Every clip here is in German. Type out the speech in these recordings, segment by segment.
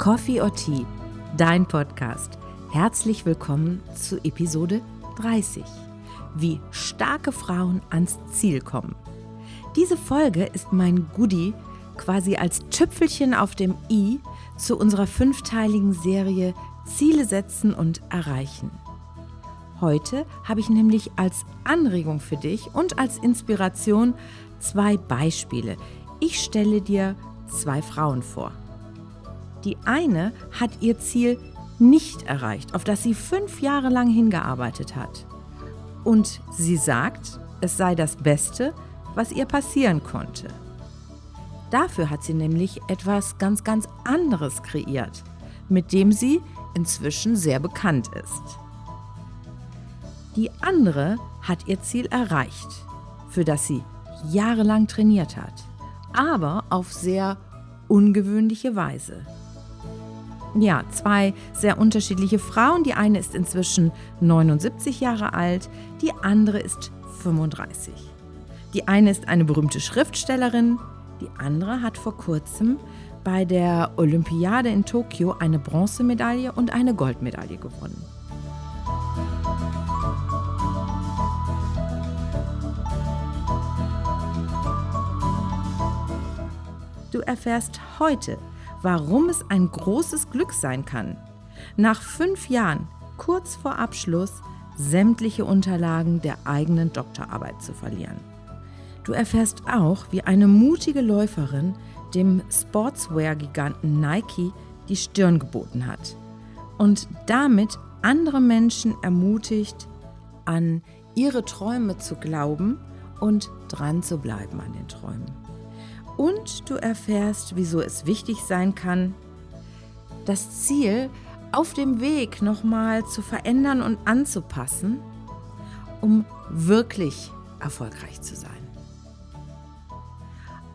Coffee or Tea, dein Podcast. Herzlich willkommen zu Episode 30. Wie starke Frauen ans Ziel kommen. Diese Folge ist mein Goodie quasi als Tüpfelchen auf dem i zu unserer fünfteiligen Serie Ziele setzen und erreichen. Heute habe ich nämlich als Anregung für dich und als Inspiration zwei Beispiele. Ich stelle dir zwei Frauen vor. Die eine hat ihr Ziel nicht erreicht, auf das sie fünf Jahre lang hingearbeitet hat. Und sie sagt, es sei das Beste, was ihr passieren konnte. Dafür hat sie nämlich etwas ganz, ganz anderes kreiert, mit dem sie inzwischen sehr bekannt ist. Die andere hat ihr Ziel erreicht, für das sie jahrelang trainiert hat, aber auf sehr ungewöhnliche Weise. Ja, zwei sehr unterschiedliche Frauen. Die eine ist inzwischen 79 Jahre alt, die andere ist 35. Die eine ist eine berühmte Schriftstellerin, die andere hat vor kurzem bei der Olympiade in Tokio eine Bronzemedaille und eine Goldmedaille gewonnen. Du erfährst heute, warum es ein großes Glück sein kann, nach fünf Jahren, kurz vor Abschluss, sämtliche Unterlagen der eigenen Doktorarbeit zu verlieren. Du erfährst auch, wie eine mutige Läuferin dem Sportswear-Giganten Nike die Stirn geboten hat und damit andere Menschen ermutigt, an ihre Träume zu glauben und dran zu bleiben an den Träumen. Und du erfährst, wieso es wichtig sein kann, das Ziel auf dem Weg nochmal zu verändern und anzupassen, um wirklich erfolgreich zu sein.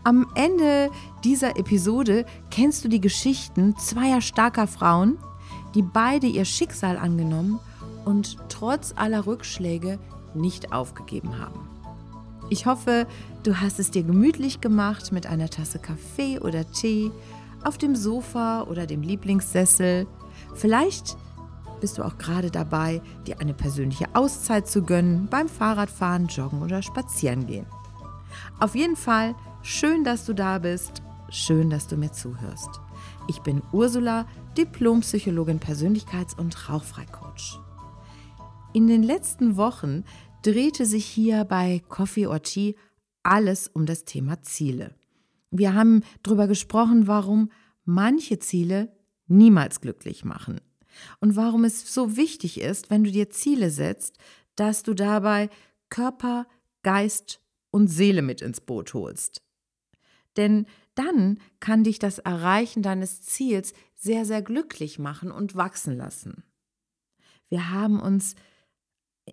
Am Ende dieser Episode kennst du die Geschichten zweier starker Frauen, die beide ihr Schicksal angenommen und trotz aller Rückschläge nicht aufgegeben haben. Ich hoffe, du hast es dir gemütlich gemacht mit einer Tasse Kaffee oder Tee, auf dem Sofa oder dem Lieblingssessel. Vielleicht bist du auch gerade dabei, dir eine persönliche Auszeit zu gönnen beim Fahrradfahren, Joggen oder Spazierengehen. Auf jeden Fall schön, dass du da bist, schön, dass du mir zuhörst. Ich bin Ursula, Diplompsychologin, Persönlichkeits- und Rauchfreicoach. In den letzten Wochen drehte sich hier bei Coffee or Tea alles um das Thema Ziele. Wir haben darüber gesprochen, warum manche Ziele niemals glücklich machen und warum es so wichtig ist, wenn du dir Ziele setzt, dass du dabei Körper, Geist und Seele mit ins Boot holst. Denn dann kann dich das Erreichen deines Ziels sehr, sehr glücklich machen und wachsen lassen. Wir haben uns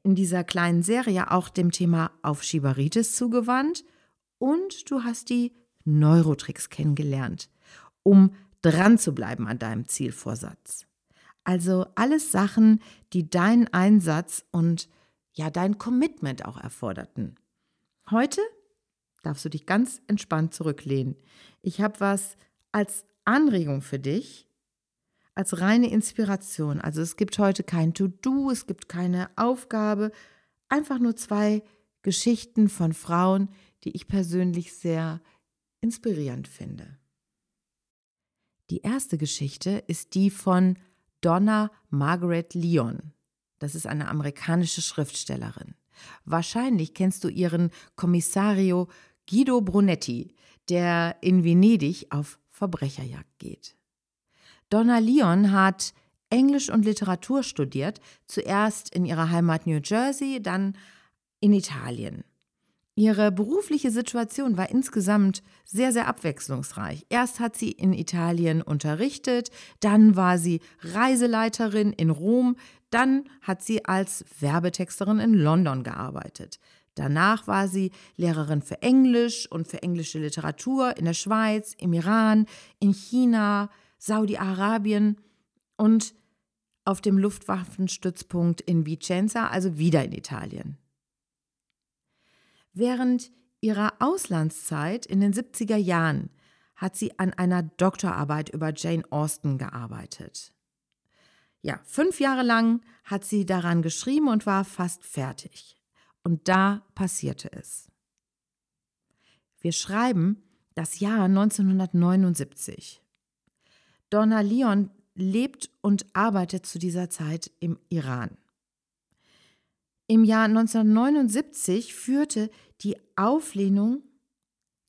in dieser kleinen Serie auch dem Thema Aufschieberitis zugewandt und du hast die Neurotricks kennengelernt, um dran zu bleiben an deinem Zielvorsatz. Also alles Sachen, die deinen Einsatz und ja dein Commitment auch erforderten. Heute darfst du dich ganz entspannt zurücklehnen. Ich habe was als Anregung für dich, als reine Inspiration. Also es gibt heute kein To-Do, es gibt keine Aufgabe, einfach nur zwei Geschichten von Frauen, die ich persönlich sehr inspirierend finde. Die erste Geschichte ist die von Donna Margaret Leon. Das ist eine amerikanische Schriftstellerin. Wahrscheinlich kennst du ihren Kommissario Guido Brunetti, der in Venedig auf Verbrecherjagd geht. Donna Leon hat Englisch und Literatur studiert, zuerst in ihrer Heimat New Jersey, dann in Italien. Ihre berufliche Situation war insgesamt sehr, sehr abwechslungsreich. Erst hat sie in Italien unterrichtet, dann war sie Reiseleiterin in Rom, dann hat sie als Werbetexterin in London gearbeitet. Danach war sie Lehrerin für Englisch und für englische Literatur in der Schweiz, im Iran, in China, Saudi-Arabien und auf dem Luftwaffenstützpunkt in Vicenza, also wieder in Italien. Während ihrer Auslandszeit in den 70er Jahren hat sie an einer Doktorarbeit über Jane Austen gearbeitet. Ja, fünf Jahre lang hat sie daran geschrieben und war fast fertig. Und da passierte es. Wir schreiben das Jahr 1979. Donna Leon lebt und arbeitet zu dieser Zeit im Iran. Im Jahr 1979 führte die Auflehnung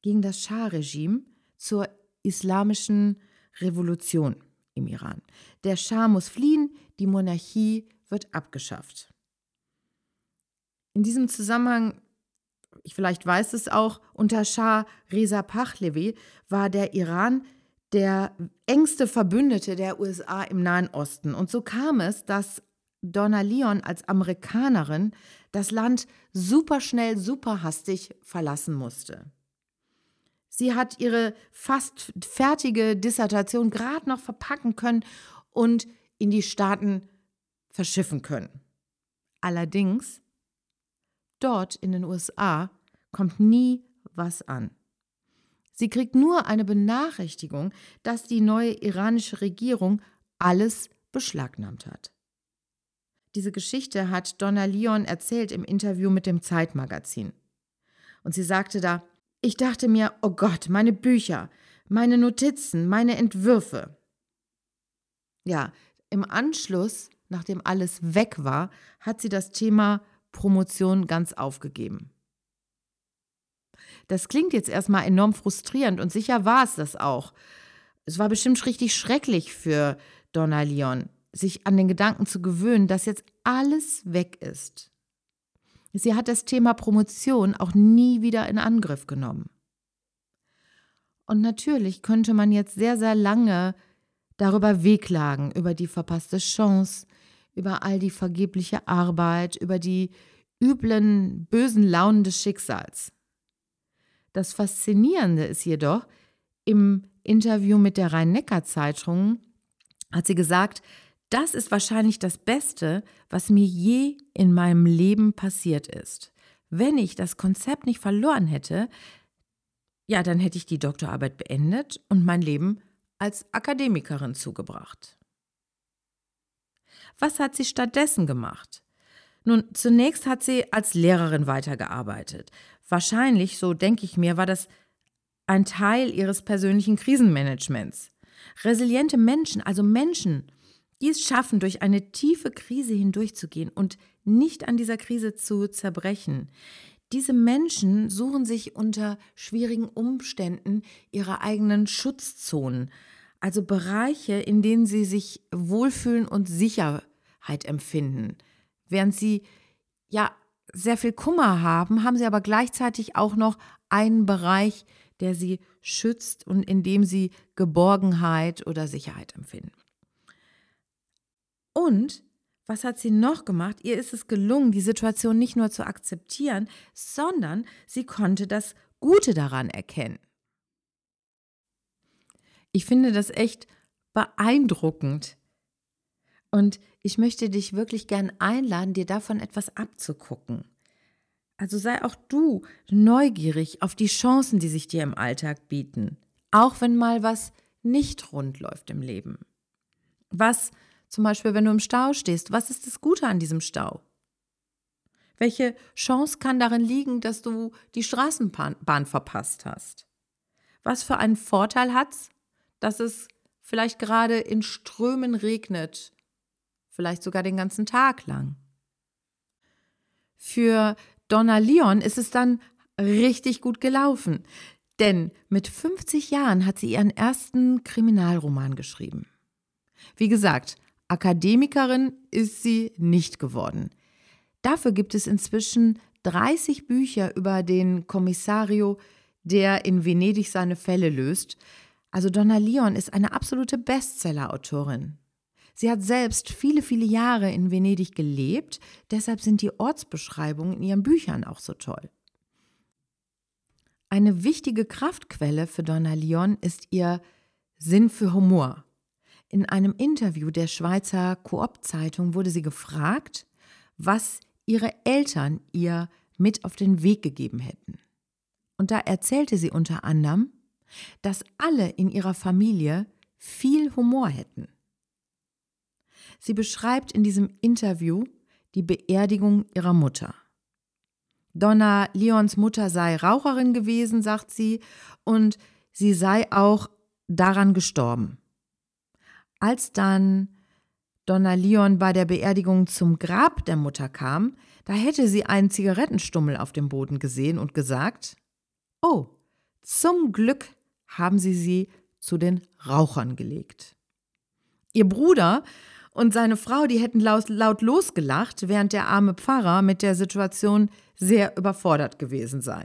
gegen das Schah-Regime zur islamischen Revolution im Iran. Der Schah muss fliehen, die Monarchie wird abgeschafft. In diesem Zusammenhang, ich vielleicht weiß es auch, unter Schah Reza Pahlavi war der Iran der engste Verbündete der USA im Nahen Osten. Und so kam es, dass Donna Leon als Amerikanerin das Land superschnell, superhastig verlassen musste. Sie hat ihre fast fertige Dissertation gerade noch verpacken können und in die Staaten verschiffen können. Allerdings, dort in den USA kommt nie was an. Sie kriegt nur eine Benachrichtigung, dass die neue iranische Regierung alles beschlagnahmt hat. Diese Geschichte hat Donna Leon erzählt im Interview mit dem Zeitmagazin. Und sie sagte da, ich dachte mir, oh Gott, meine Bücher, meine Notizen, meine Entwürfe. Ja, im Anschluss, nachdem alles weg war, hat sie das Thema Promotion ganz aufgegeben. Das klingt jetzt erstmal enorm frustrierend und sicher war es das auch. Es war bestimmt richtig schrecklich für Donna Leon, sich an den Gedanken zu gewöhnen, dass jetzt alles weg ist. Sie hat das Thema Promotion auch nie wieder in Angriff genommen. Und natürlich könnte man jetzt sehr, sehr lange darüber wehklagen, über die verpasste Chance, über all die vergebliche Arbeit, über die üblen, bösen Launen des Schicksals. Das Faszinierende ist jedoch, im Interview mit der Rhein-Neckar-Zeitung hat sie gesagt, das ist wahrscheinlich das Beste, was mir je in meinem Leben passiert ist. Wenn ich das Konzept nicht verloren hätte, ja, dann hätte ich die Doktorarbeit beendet und mein Leben als Akademikerin zugebracht. Was hat sie stattdessen gemacht? Nun, zunächst hat sie als Lehrerin weitergearbeitet. Wahrscheinlich, so denke ich mir, war das ein Teil ihres persönlichen Krisenmanagements. Resiliente Menschen, also Menschen, die es schaffen, durch eine tiefe Krise hindurchzugehen und nicht an dieser Krise zu zerbrechen. Diese Menschen suchen sich unter schwierigen Umständen ihre eigenen Schutzzonen, also Bereiche, in denen sie sich wohlfühlen und Sicherheit empfinden. Während sie ja sehr viel Kummer haben, haben sie aber gleichzeitig auch noch einen Bereich, der sie schützt und in dem sie Geborgenheit oder Sicherheit empfinden. Und was hat sie noch gemacht? Ihr ist es gelungen, die Situation nicht nur zu akzeptieren, sondern sie konnte das Gute daran erkennen. Ich finde das echt beeindruckend. Und ich möchte dich wirklich gern einladen, dir davon etwas abzugucken. Also sei auch du neugierig auf die Chancen, die sich dir im Alltag bieten, auch wenn mal was nicht rund läuft im Leben. Was zum Beispiel, wenn du im Stau stehst, was ist das Gute an diesem Stau? Welche Chance kann darin liegen, dass du die Straßenbahn verpasst hast? Was für einen Vorteil hat es, dass es vielleicht gerade in Strömen regnet, vielleicht sogar den ganzen Tag lang? Für Donna Leon ist es dann richtig gut gelaufen, denn mit 50 Jahren hat sie ihren ersten Kriminalroman geschrieben. Wie gesagt, Akademikerin ist sie nicht geworden. Dafür gibt es inzwischen 30 Bücher über den Kommissario, der in Venedig seine Fälle löst. Also Donna Leon ist eine absolute Bestseller-Autorin. Sie hat selbst viele, viele Jahre in Venedig gelebt, deshalb sind die Ortsbeschreibungen in ihren Büchern auch so toll. Eine wichtige Kraftquelle für Donna Leon ist ihr Sinn für Humor. In einem Interview der Schweizer Koop-Zeitung wurde sie gefragt, was ihre Eltern ihr mit auf den Weg gegeben hätten. Und da erzählte sie unter anderem, dass alle in ihrer Familie viel Humor hätten. Sie beschreibt in diesem Interview die Beerdigung ihrer Mutter. Donna Leons Mutter sei Raucherin gewesen, sagt sie, und sie sei auch daran gestorben. Als dann Donna Leon bei der Beerdigung zum Grab der Mutter kam, da hätte sie einen Zigarettenstummel auf dem Boden gesehen und gesagt, Oh, zum Glück haben sie sie zu den Rauchern gelegt. Ihr Bruder und seine Frau, die hätten laut, laut losgelacht, während der arme Pfarrer mit der Situation sehr überfordert gewesen sei.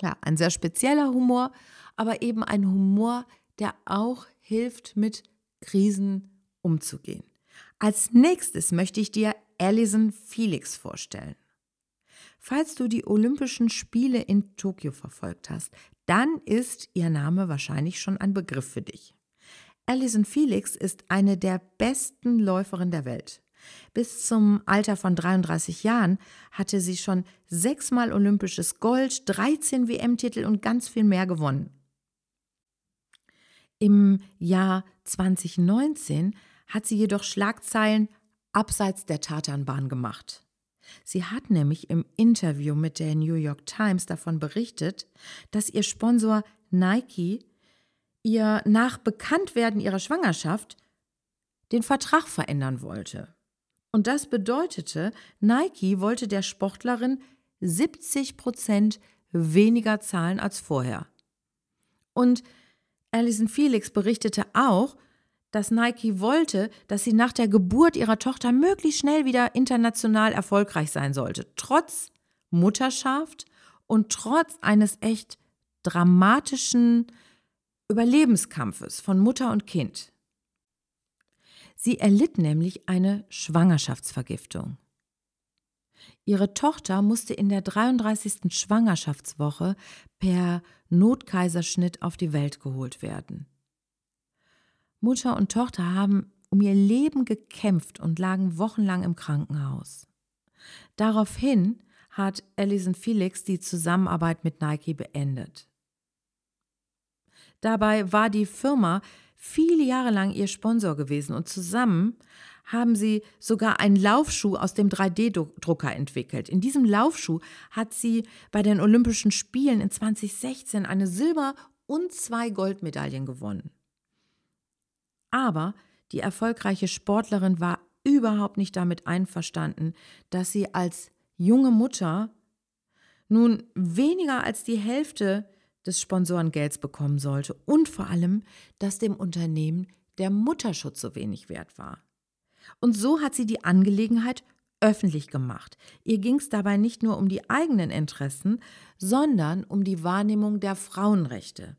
Ja, ein sehr spezieller Humor, aber eben ein Humor, der auch hilft, mit Krisen umzugehen. Als nächstes möchte ich dir Alison Felix vorstellen. Falls du die Olympischen Spiele in Tokio verfolgt hast, dann ist ihr Name wahrscheinlich schon ein Begriff für dich. Alison Felix ist eine der besten Läuferinnen der Welt. Bis zum Alter von 33 Jahren hatte sie schon sechsmal olympisches Gold, 13 WM-Titel und ganz viel mehr gewonnen. Im Jahr 2019 hat sie jedoch Schlagzeilen abseits der Tatanbahn gemacht. Sie hat nämlich im Interview mit der New York Times davon berichtet, dass ihr Sponsor Nike ihr nach Bekanntwerden ihrer Schwangerschaft den Vertrag verändern wollte. Und das bedeutete, Nike wollte der Sportlerin 70 Prozent weniger zahlen als vorher. Und Alison Felix berichtete auch, dass Nike wollte, dass sie nach der Geburt ihrer Tochter möglichst schnell wieder international erfolgreich sein sollte, trotz Mutterschaft und trotz eines echt dramatischen Überlebenskampfes von Mutter und Kind. Sie erlitt nämlich eine Schwangerschaftsvergiftung. Ihre Tochter musste in der 33. Schwangerschaftswoche per Notkaiserschnitt auf die Welt geholt werden. Mutter und Tochter haben um ihr Leben gekämpft und lagen wochenlang im Krankenhaus. Daraufhin hat Alison Felix die Zusammenarbeit mit Nike beendet. Dabei war die Firma viele Jahre lang ihr Sponsor gewesen und zusammen haben sie sogar einen Laufschuh aus dem 3D-Drucker entwickelt. In diesem Laufschuh hat sie bei den Olympischen Spielen in 2016 eine Silber- und zwei Goldmedaillen gewonnen. Aber die erfolgreiche Sportlerin war überhaupt nicht damit einverstanden, dass sie als junge Mutter nun weniger als die Hälfte des Sponsorengelds bekommen sollte und vor allem, dass dem Unternehmen der Mutterschutz so wenig wert war. Und so hat sie die Angelegenheit öffentlich gemacht. Ihr ging es dabei nicht nur um die eigenen Interessen, sondern um die Wahrnehmung der Frauenrechte.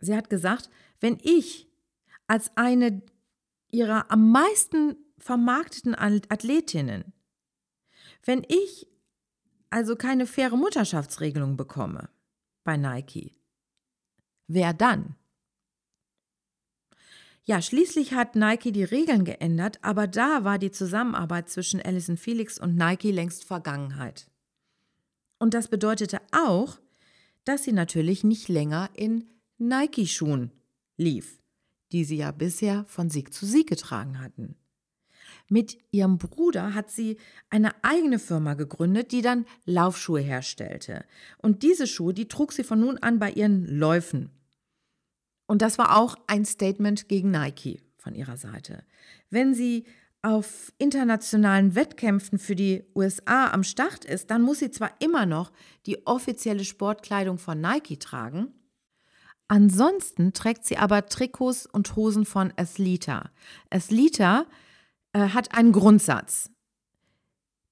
Sie hat gesagt, wenn ich als eine ihrer am meisten vermarkteten Athletinnen. Wenn ich also keine faire Mutterschaftsregelung bekomme bei Nike, wer dann? Ja, schließlich hat Nike die Regeln geändert, aber da war die Zusammenarbeit zwischen Alison Felix und Nike längst Vergangenheit. Und das bedeutete auch, dass sie natürlich nicht länger in Nike-Schuhen lief die sie ja bisher von Sieg zu Sieg getragen hatten. Mit ihrem Bruder hat sie eine eigene Firma gegründet, die dann Laufschuhe herstellte. Und diese Schuhe, die trug sie von nun an bei ihren Läufen. Und das war auch ein Statement gegen Nike von ihrer Seite. Wenn sie auf internationalen Wettkämpfen für die USA am Start ist, dann muss sie zwar immer noch die offizielle Sportkleidung von Nike tragen, Ansonsten trägt sie aber Trikots und Hosen von Athleta. Athleta äh, hat einen Grundsatz.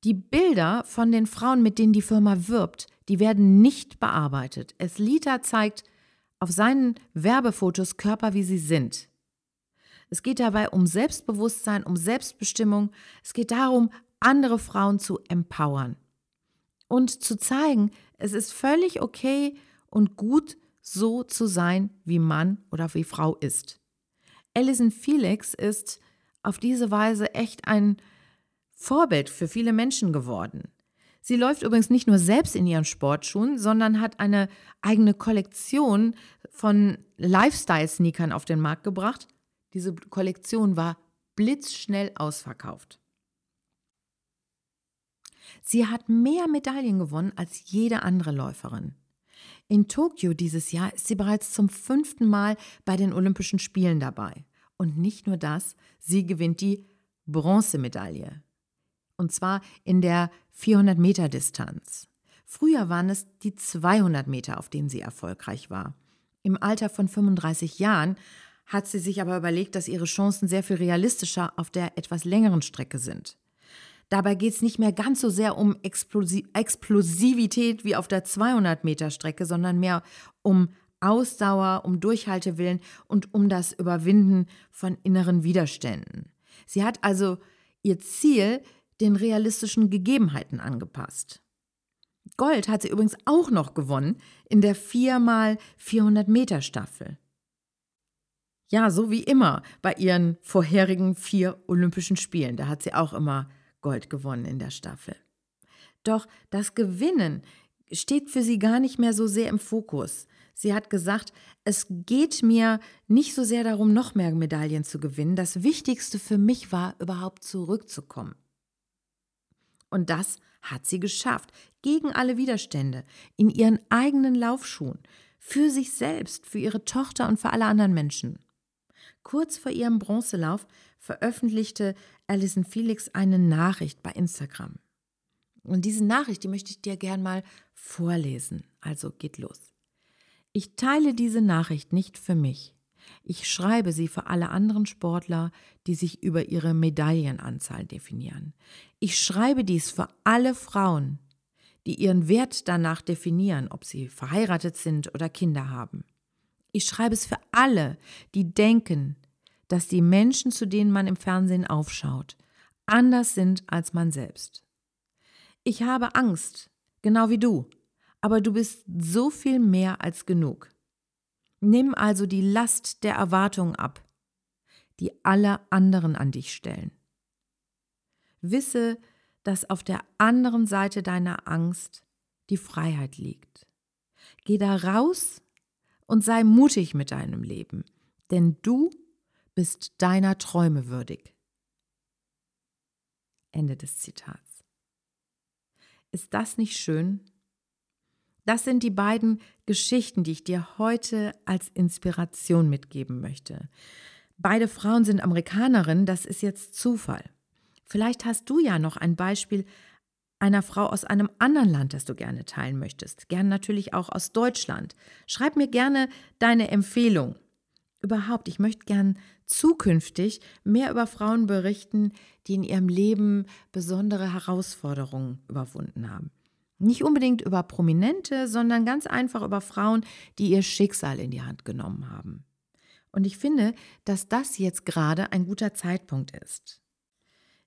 Die Bilder von den Frauen, mit denen die Firma wirbt, die werden nicht bearbeitet. Athleta zeigt auf seinen Werbefotos Körper, wie sie sind. Es geht dabei um Selbstbewusstsein, um Selbstbestimmung. Es geht darum, andere Frauen zu empowern und zu zeigen, es ist völlig okay und gut, so zu sein, wie Mann oder wie Frau ist. Alison Felix ist auf diese Weise echt ein Vorbild für viele Menschen geworden. Sie läuft übrigens nicht nur selbst in ihren Sportschuhen, sondern hat eine eigene Kollektion von Lifestyle-Sneakern auf den Markt gebracht. Diese Kollektion war blitzschnell ausverkauft. Sie hat mehr Medaillen gewonnen als jede andere Läuferin. In Tokio dieses Jahr ist sie bereits zum fünften Mal bei den Olympischen Spielen dabei. Und nicht nur das, sie gewinnt die Bronzemedaille. Und zwar in der 400 Meter Distanz. Früher waren es die 200 Meter, auf denen sie erfolgreich war. Im Alter von 35 Jahren hat sie sich aber überlegt, dass ihre Chancen sehr viel realistischer auf der etwas längeren Strecke sind. Dabei geht es nicht mehr ganz so sehr um Explosi Explosivität wie auf der 200 Meter Strecke, sondern mehr um Ausdauer, um Durchhaltewillen und um das Überwinden von inneren Widerständen. Sie hat also ihr Ziel den realistischen Gegebenheiten angepasst. Gold hat sie übrigens auch noch gewonnen in der 4x400 Meter Staffel. Ja, so wie immer bei ihren vorherigen vier Olympischen Spielen. Da hat sie auch immer Gold gewonnen in der Staffel. Doch das Gewinnen steht für sie gar nicht mehr so sehr im Fokus. Sie hat gesagt, es geht mir nicht so sehr darum, noch mehr Medaillen zu gewinnen. Das Wichtigste für mich war, überhaupt zurückzukommen. Und das hat sie geschafft, gegen alle Widerstände, in ihren eigenen Laufschuhen, für sich selbst, für ihre Tochter und für alle anderen Menschen. Kurz vor ihrem Bronzelauf veröffentlichte Alison Felix eine Nachricht bei Instagram. Und diese Nachricht, die möchte ich dir gern mal vorlesen. Also geht los. Ich teile diese Nachricht nicht für mich. Ich schreibe sie für alle anderen Sportler, die sich über ihre Medaillenanzahl definieren. Ich schreibe dies für alle Frauen, die ihren Wert danach definieren, ob sie verheiratet sind oder Kinder haben. Ich schreibe es für alle, die denken, dass die Menschen, zu denen man im Fernsehen aufschaut, anders sind als man selbst. Ich habe Angst, genau wie du, aber du bist so viel mehr als genug. Nimm also die Last der Erwartungen ab, die alle anderen an dich stellen. Wisse, dass auf der anderen Seite deiner Angst die Freiheit liegt. Geh da raus und sei mutig mit deinem Leben, denn du bist deiner Träume würdig. Ende des Zitats. Ist das nicht schön? Das sind die beiden Geschichten, die ich dir heute als Inspiration mitgeben möchte. Beide Frauen sind Amerikanerinnen, das ist jetzt Zufall. Vielleicht hast du ja noch ein Beispiel einer Frau aus einem anderen Land, das du gerne teilen möchtest. Gerne natürlich auch aus Deutschland. Schreib mir gerne deine Empfehlung überhaupt, ich möchte gern zukünftig mehr über Frauen berichten, die in ihrem Leben besondere Herausforderungen überwunden haben. Nicht unbedingt über Prominente, sondern ganz einfach über Frauen, die ihr Schicksal in die Hand genommen haben. Und ich finde, dass das jetzt gerade ein guter Zeitpunkt ist.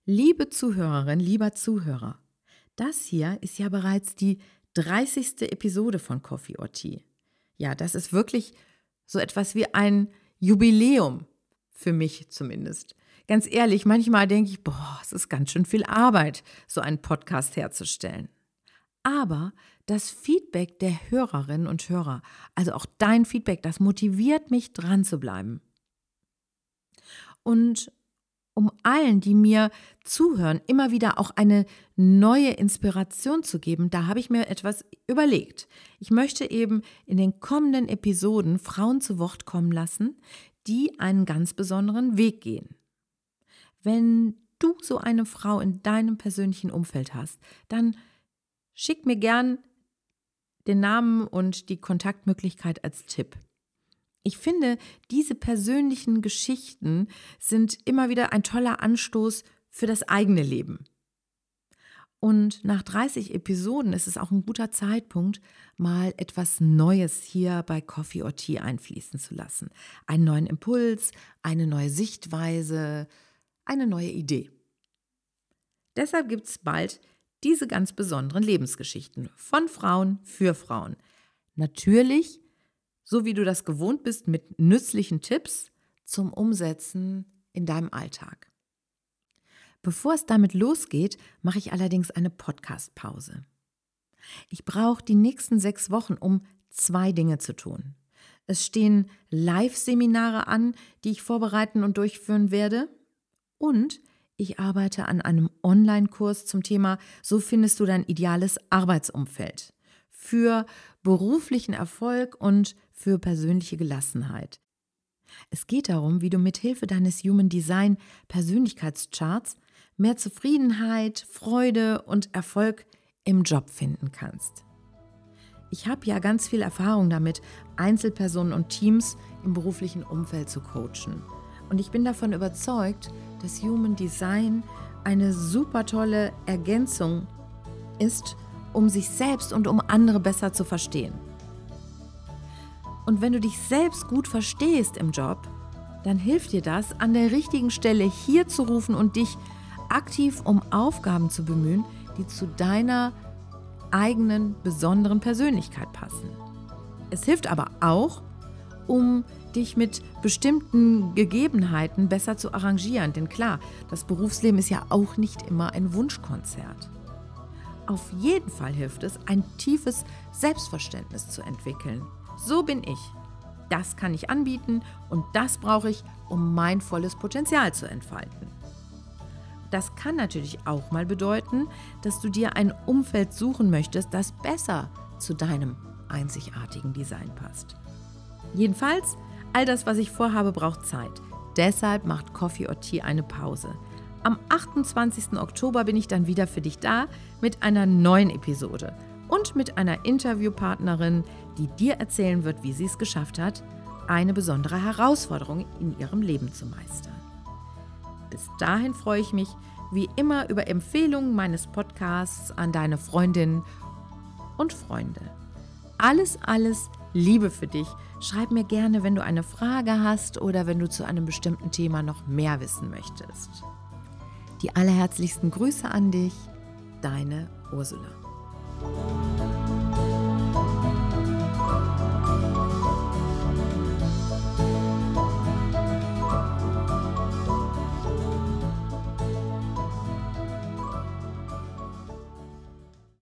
Liebe Zuhörerin, lieber Zuhörer, das hier ist ja bereits die 30. Episode von Coffee or Tea. Ja, das ist wirklich so etwas wie ein Jubiläum, für mich zumindest. Ganz ehrlich, manchmal denke ich, boah, es ist ganz schön viel Arbeit, so einen Podcast herzustellen. Aber das Feedback der Hörerinnen und Hörer, also auch dein Feedback, das motiviert mich dran zu bleiben. Und um allen, die mir zuhören, immer wieder auch eine neue Inspiration zu geben, da habe ich mir etwas überlegt. Ich möchte eben in den kommenden Episoden Frauen zu Wort kommen lassen, die einen ganz besonderen Weg gehen. Wenn du so eine Frau in deinem persönlichen Umfeld hast, dann schick mir gern den Namen und die Kontaktmöglichkeit als Tipp. Ich finde, diese persönlichen Geschichten sind immer wieder ein toller Anstoß für das eigene Leben. Und nach 30 Episoden ist es auch ein guter Zeitpunkt, mal etwas Neues hier bei Coffee or Tea einfließen zu lassen. Einen neuen Impuls, eine neue Sichtweise, eine neue Idee. Deshalb gibt es bald diese ganz besonderen Lebensgeschichten von Frauen für Frauen. Natürlich so wie du das gewohnt bist, mit nützlichen Tipps zum Umsetzen in deinem Alltag. Bevor es damit losgeht, mache ich allerdings eine Podcast-Pause. Ich brauche die nächsten sechs Wochen, um zwei Dinge zu tun. Es stehen Live-Seminare an, die ich vorbereiten und durchführen werde. Und ich arbeite an einem Online-Kurs zum Thema So findest du dein ideales Arbeitsumfeld für beruflichen Erfolg und für persönliche Gelassenheit. Es geht darum, wie du mit Hilfe deines Human Design Persönlichkeitscharts mehr Zufriedenheit, Freude und Erfolg im Job finden kannst. Ich habe ja ganz viel Erfahrung damit, Einzelpersonen und Teams im beruflichen Umfeld zu coachen. Und ich bin davon überzeugt, dass Human Design eine super tolle Ergänzung ist, um sich selbst und um andere besser zu verstehen. Und wenn du dich selbst gut verstehst im Job, dann hilft dir das, an der richtigen Stelle hier zu rufen und dich aktiv um Aufgaben zu bemühen, die zu deiner eigenen besonderen Persönlichkeit passen. Es hilft aber auch, um dich mit bestimmten Gegebenheiten besser zu arrangieren. Denn klar, das Berufsleben ist ja auch nicht immer ein Wunschkonzert. Auf jeden Fall hilft es, ein tiefes Selbstverständnis zu entwickeln. So bin ich. Das kann ich anbieten und das brauche ich, um mein volles Potenzial zu entfalten. Das kann natürlich auch mal bedeuten, dass du dir ein Umfeld suchen möchtest, das besser zu deinem einzigartigen Design passt. Jedenfalls, all das, was ich vorhabe, braucht Zeit. Deshalb macht Coffee or Tea eine Pause. Am 28. Oktober bin ich dann wieder für dich da mit einer neuen Episode und mit einer Interviewpartnerin, die dir erzählen wird, wie sie es geschafft hat, eine besondere Herausforderung in ihrem Leben zu meistern. Bis dahin freue ich mich wie immer über Empfehlungen meines Podcasts an deine Freundinnen und Freunde. Alles, alles Liebe für dich. Schreib mir gerne, wenn du eine Frage hast oder wenn du zu einem bestimmten Thema noch mehr wissen möchtest. Die allerherzlichsten Grüße an dich, deine Ursula.